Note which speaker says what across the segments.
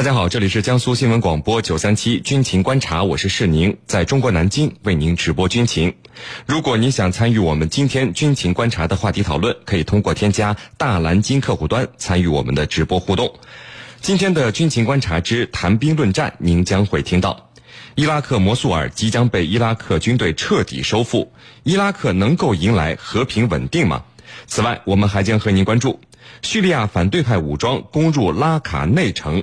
Speaker 1: 大家好，这里是江苏新闻广播九三七军情观察，我是世宁，在中国南京为您直播军情。如果您想参与我们今天军情观察的话题讨论，可以通过添加大蓝鲸客户端参与我们的直播互动。今天的军情观察之谈兵论战，您将会听到：伊拉克摩苏尔即将被伊拉克军队彻底收复，伊拉克能够迎来和平稳定吗？此外，我们还将和您关注叙利亚反对派武装攻入拉卡内城。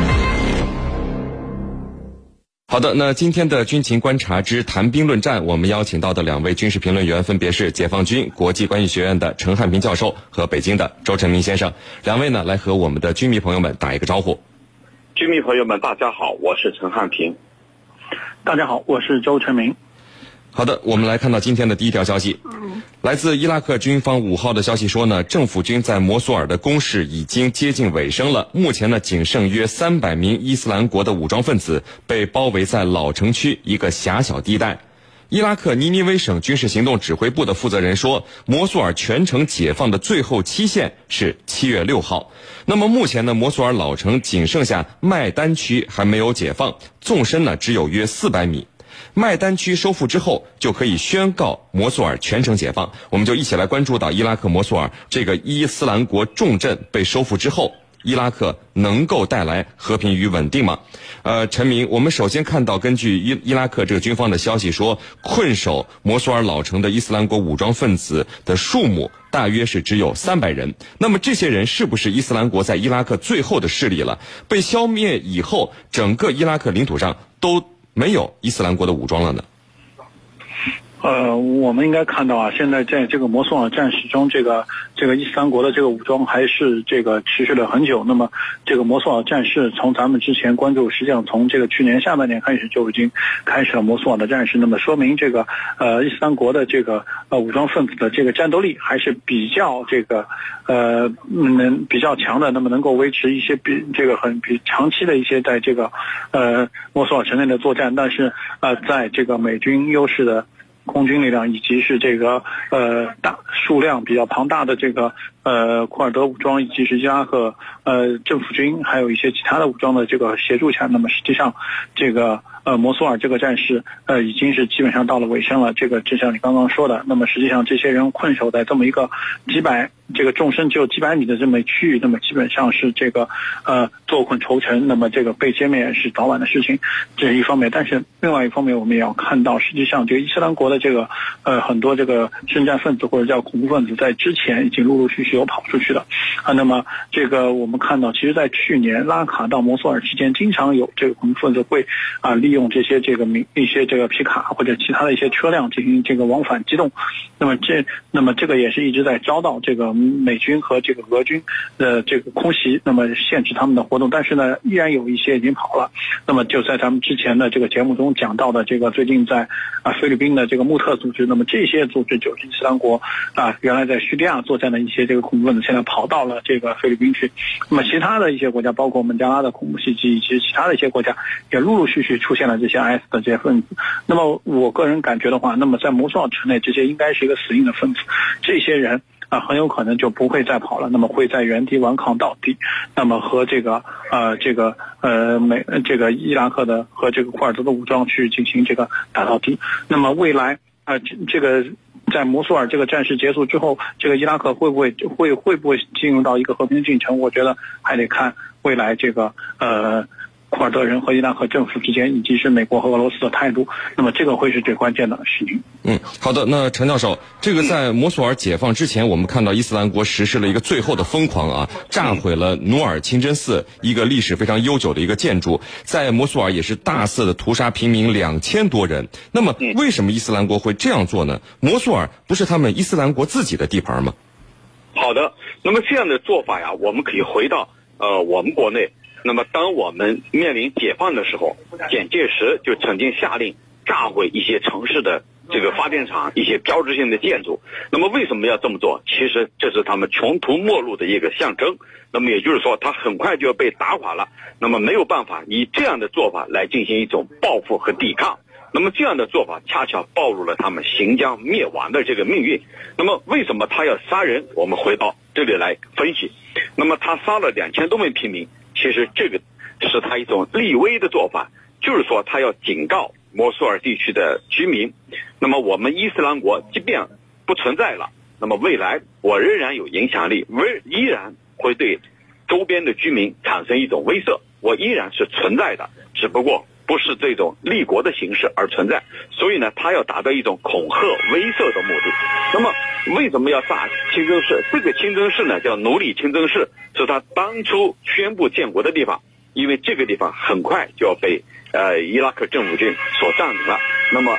Speaker 1: 好的，那今天的军情观察之谈兵论战，我们邀请到的两位军事评论员分别是解放军国际关系学院的陈汉平教授和北京的周成明先生。两位呢，来和我们的军迷朋友们打一个招呼。
Speaker 2: 军迷朋友们，大家好，我是陈汉平。
Speaker 3: 大家好，我是周成明。
Speaker 1: 好的，我们来看到今天的第一条消息，来自伊拉克军方五号的消息说呢，政府军在摩苏尔的攻势已经接近尾声了。目前呢，仅剩约三百名伊斯兰国的武装分子被包围在老城区一个狭小地带。伊拉克尼尼微省军事行动指挥部的负责人说，摩苏尔全城解放的最后期限是七月六号。那么目前呢，摩苏尔老城仅剩下麦丹区还没有解放，纵深呢只有约四百米。麦丹区收复之后，就可以宣告摩苏尔全城解放。我们就一起来关注到伊拉克摩苏尔这个伊斯兰国重镇被收复之后，伊拉克能够带来和平与稳定吗？呃，陈明，我们首先看到，根据伊伊拉克这个军方的消息说，困守摩苏尔老城的伊斯兰国武装分子的数目大约是只有三百人。那么这些人是不是伊斯兰国在伊拉克最后的势力了？被消灭以后，整个伊拉克领土上都。没有伊斯兰国的武装了呢。
Speaker 3: 呃，我们应该看到啊，现在在这个摩苏尔战事中，这个这个伊斯兰国的这个武装还是这个持续了很久。那么，这个摩苏尔战事从咱们之前关注，实际上从这个去年下半年开始就已经开始了摩苏尔的战事。那么，说明这个呃伊斯兰国的这个呃武装分子的这个战斗力还是比较这个呃能比较强的。那么，能够维持一些比这个很比长期的一些在这个呃摩苏尔城内的作战。但是呃，在这个美军优势的。空军力量以及是这个呃大数量比较庞大的这个呃库尔德武装以及是伊拉克呃政府军，还有一些其他的武装的这个协助下，那么实际上这个。呃，摩苏尔这个战事，呃，已经是基本上到了尾声了。这个就像你刚刚说的，那么实际上这些人困守在这么一个几百这个纵深只有几百米的这么区域，那么基本上是这个呃坐困愁城，那么这个被歼灭是早晚的事情，这是一方面。但是另外一方面，我们也要看到，实际上这个伊斯兰国的这个呃很多这个圣战分子或者叫恐怖分子，在之前已经陆陆续续有跑出去的啊。那么这个我们看到，其实在去年拉卡到摩苏尔之间，经常有这个恐怖分子会啊离。利用这些这个民一些这个皮卡或者其他的一些车辆进行这个往返机动，那么这那么这个也是一直在遭到这个美军和这个俄军的这个空袭，那么限制他们的活动。但是呢，依然有一些已经跑了。那么就在咱们之前的这个节目中讲到的这个最近在啊菲律宾的这个穆特组织，那么这些组织就是伊斯兰国啊原来在叙利亚作战的一些这个恐怖分子，现在跑到了这个菲律宾去。那么其他的一些国家，包括孟加拉的恐怖袭击以及其他的一些国家，也陆陆续续出现。现了这些 IS 的这些分子，那么我个人感觉的话，那么在摩苏尔城内，这些应该是一个死硬的分子，这些人啊很有可能就不会再跑了，那么会在原地顽抗到底，那么和这个呃这个呃美这个伊拉克的和这个库尔德的武装去进行这个打到底。那么未来啊这个在摩苏尔这个战事结束之后，这个伊拉克会不会会会不会进入到一个和平进程？我觉得还得看未来这个呃。库尔德人和伊拉克政府之间，以及是美国和俄罗斯的态度，那么这个会是最关键的事情。
Speaker 1: 嗯，好的。那陈教授，这个在摩苏尔解放之前，我们看到伊斯兰国实施了一个最后的疯狂啊，炸毁了努尔清真寺，一个历史非常悠久的一个建筑，在摩苏尔也是大肆的屠杀平民两千多人。那么，为什么伊斯兰国会这样做呢？摩苏尔不是他们伊斯兰国自己的地盘吗？
Speaker 2: 好的，那么这样的做法呀，我们可以回到呃我们国内。那么当我们面临解放的时候，蒋介石就曾经下令炸毁一些城市的这个发电厂、一些标志性的建筑。那么为什么要这么做？其实这是他们穷途末路的一个象征。那么也就是说，他很快就要被打垮了。那么没有办法以这样的做法来进行一种报复和抵抗。那么这样的做法恰巧暴露了他们行将灭亡的这个命运。那么为什么他要杀人？我们回到这里来分析。那么他杀了两千多名平民，其实这个是他一种立威的做法，就是说他要警告摩苏尔地区的居民。那么我们伊斯兰国即便不存在了，那么未来我仍然有影响力，未依然会对周边的居民产生一种威慑，我依然是存在的，只不过。不是这种立国的形式而存在，所以呢，他要达到一种恐吓、威慑的目的。那么，为什么要炸清真寺？这个清真寺呢，叫奴隶清真寺，是他当初宣布建国的地方。因为这个地方很快就要被呃伊拉克政府军所占领了。那么，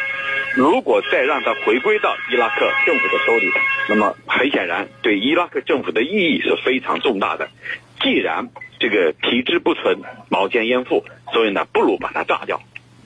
Speaker 2: 如果再让他回归到伊拉克政府的手里，那么很显然对伊拉克政府的意义是非常重大的。既然这个皮之不存，毛尖焉附，所以呢，不如把它炸掉。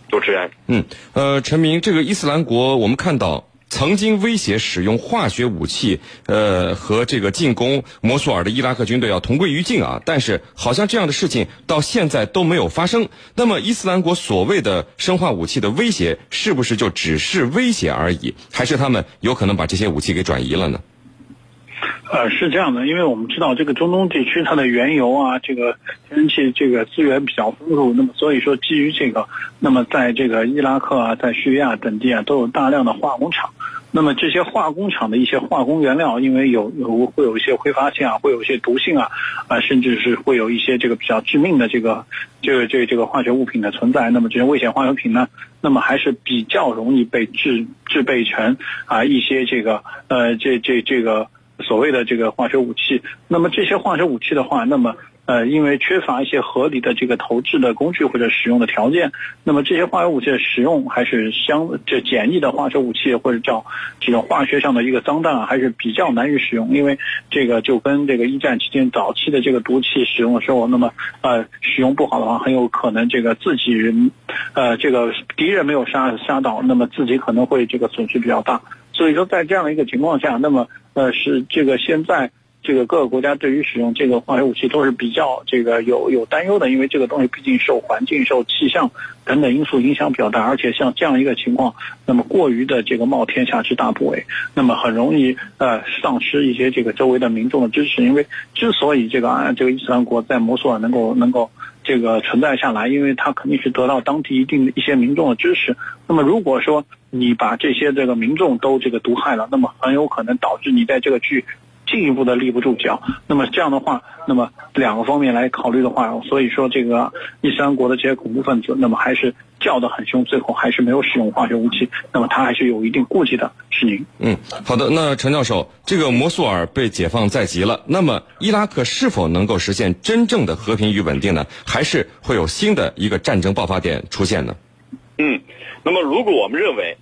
Speaker 2: 主持人，
Speaker 1: 嗯，呃，陈明，这个伊斯兰国，我们看到曾经威胁使用化学武器，呃，和这个进攻摩苏尔的伊拉克军队要同归于尽啊，但是好像这样的事情到现在都没有发生。那么，伊斯兰国所谓的生化武器的威胁，是不是就只是威胁而已，还是他们有可能把这些武器给转移了呢？
Speaker 3: 呃，是这样的，因为我们知道这个中东地区它的原油啊，这个天然气这个资源比较丰富，那么所以说基于这个，那么在这个伊拉克啊，在叙利亚等地啊，都有大量的化工厂。那么这些化工厂的一些化工原料，因为有有会有一些挥发性啊，会有一些毒性啊，啊，甚至是会有一些这个比较致命的这个这个这个这个化学物品的存在。那么这些危险化学品呢，那么还是比较容易被制制备成啊一些这个呃这这这个。所谓的这个化学武器，那么这些化学武器的话，那么呃，因为缺乏一些合理的这个投掷的工具或者使用的条件，那么这些化学武器的使用还是相这简易的化学武器或者叫这种化学上的一个脏弹还是比较难以使用，因为这个就跟这个一战期间早期的这个毒气使用的时候，那么呃使用不好的话，很有可能这个自己人呃这个敌人没有杀杀到，那么自己可能会这个损失比较大。所以说，在这样的一个情况下，那么呃，是这个现在这个各个国家对于使用这个化学武器都是比较这个有有担忧的，因为这个东西毕竟受环境、受气象等等因素影响比较大，而且像这样一个情况，那么过于的这个冒天下之大不韪，那么很容易呃丧失一些这个周围的民众的支持，因为之所以这个啊这个伊斯兰国在摩苏尔能够能够。这个存在下来，因为它肯定是得到当地一定的一些民众的支持。那么，如果说你把这些这个民众都这个毒害了，那么很有可能导致你在这个区。进一步的立不住脚，那么这样的话，那么两个方面来考虑的话，所以说这个伊斯兰国的这些恐怖分子，那么还是叫得很凶，最后还是没有使用化学武器，那么他还是有一定顾忌的，是您。
Speaker 1: 嗯，好的，那陈教授，这个摩苏尔被解放在即了，那么伊拉克是否能够实现真正的和平与稳定呢？还是会有新的一个战争爆发点出现呢？
Speaker 2: 嗯，那么如果我们认为，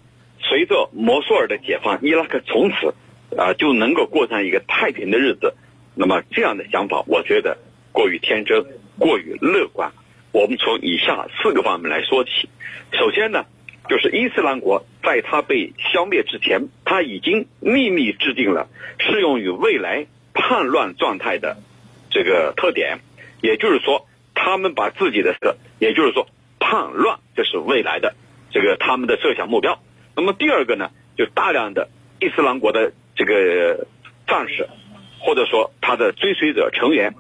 Speaker 2: 随着摩苏尔的解放，伊拉克从此。啊，就能够过上一个太平的日子，那么这样的想法，我觉得过于天真，过于乐观。我们从以下四个方面来说起。首先呢，就是伊斯兰国在它被消灭之前，它已经秘密制定了适用于未来叛乱状态的这个特点，也就是说，他们把自己的个，也就是说叛乱，这是未来的这个他们的设想目标。那么第二个呢，就大量的伊斯兰国的。这个战士，或者说他的追随者成员，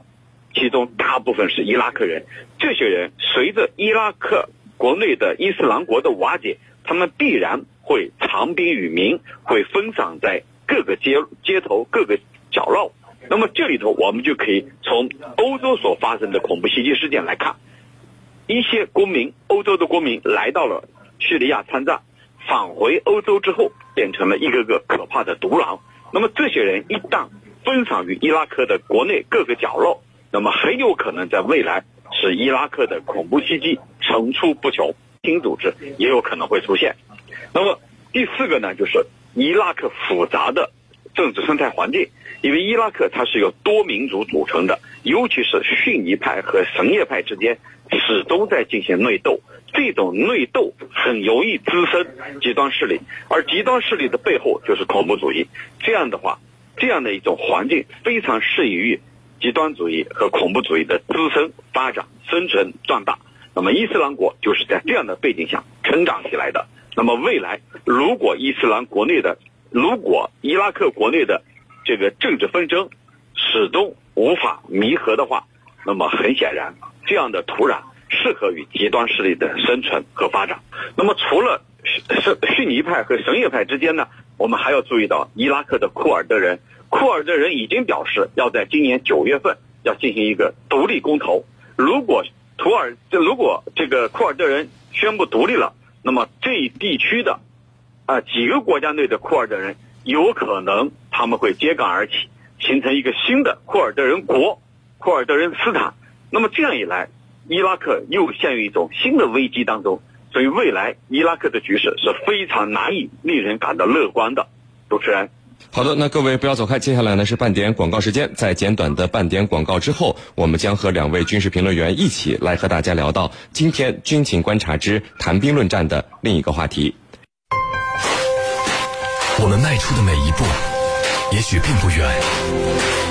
Speaker 2: 其中大部分是伊拉克人。这些人随着伊拉克国内的伊斯兰国的瓦解，他们必然会长兵于民，会分散在各个街街头、各个角落。那么这里头，我们就可以从欧洲所发生的恐怖袭击事件来看，一些公民，欧洲的公民来到了叙利亚参战。返回欧洲之后，变成了一个个可怕的独狼。那么这些人一旦分散于伊拉克的国内各个角落，那么很有可能在未来使伊拉克的恐怖袭击层出不穷，新组织也有可能会出现。那么第四个呢，就是伊拉克复杂的政治生态环境，因为伊拉克它是由多民族组成的，尤其是逊尼派和什叶派之间始终在进行内斗。这种内斗很容易滋生极端势力，而极端势力的背后就是恐怖主义。这样的话，这样的一种环境非常适宜于极端主义和恐怖主义的滋生、发展、生存、壮大。那么，伊斯兰国就是在这样的背景下成长起来的。那么，未来如果伊斯兰国内的，如果伊拉克国内的这个政治纷争始终无法弥合的话，那么很显然，这样的土壤。适合于极端势力的生存和发展。那么，除了逊逊尼派和什叶派之间呢，我们还要注意到伊拉克的库尔德人。库尔德人已经表示要在今年九月份要进行一个独立公投。如果图尔这如果这个库尔德人宣布独立了，那么这一地区的啊几个国家内的库尔德人有可能他们会揭竿而起，形成一个新的库尔德人国——库尔德人斯坦。那么这样一来，伊拉克又陷于一种新的危机当中，所以未来伊拉克的局势是非常难以令人感到乐观的。主持人，
Speaker 1: 好的，那各位不要走开，接下来呢是半点广告时间，在简短的半点广告之后，我们将和两位军事评论员一起来和大家聊到今天军情观察之谈兵论战的另一个话题。
Speaker 4: 我们迈出的每一步，也许并不远。